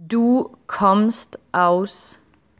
Du kommst aus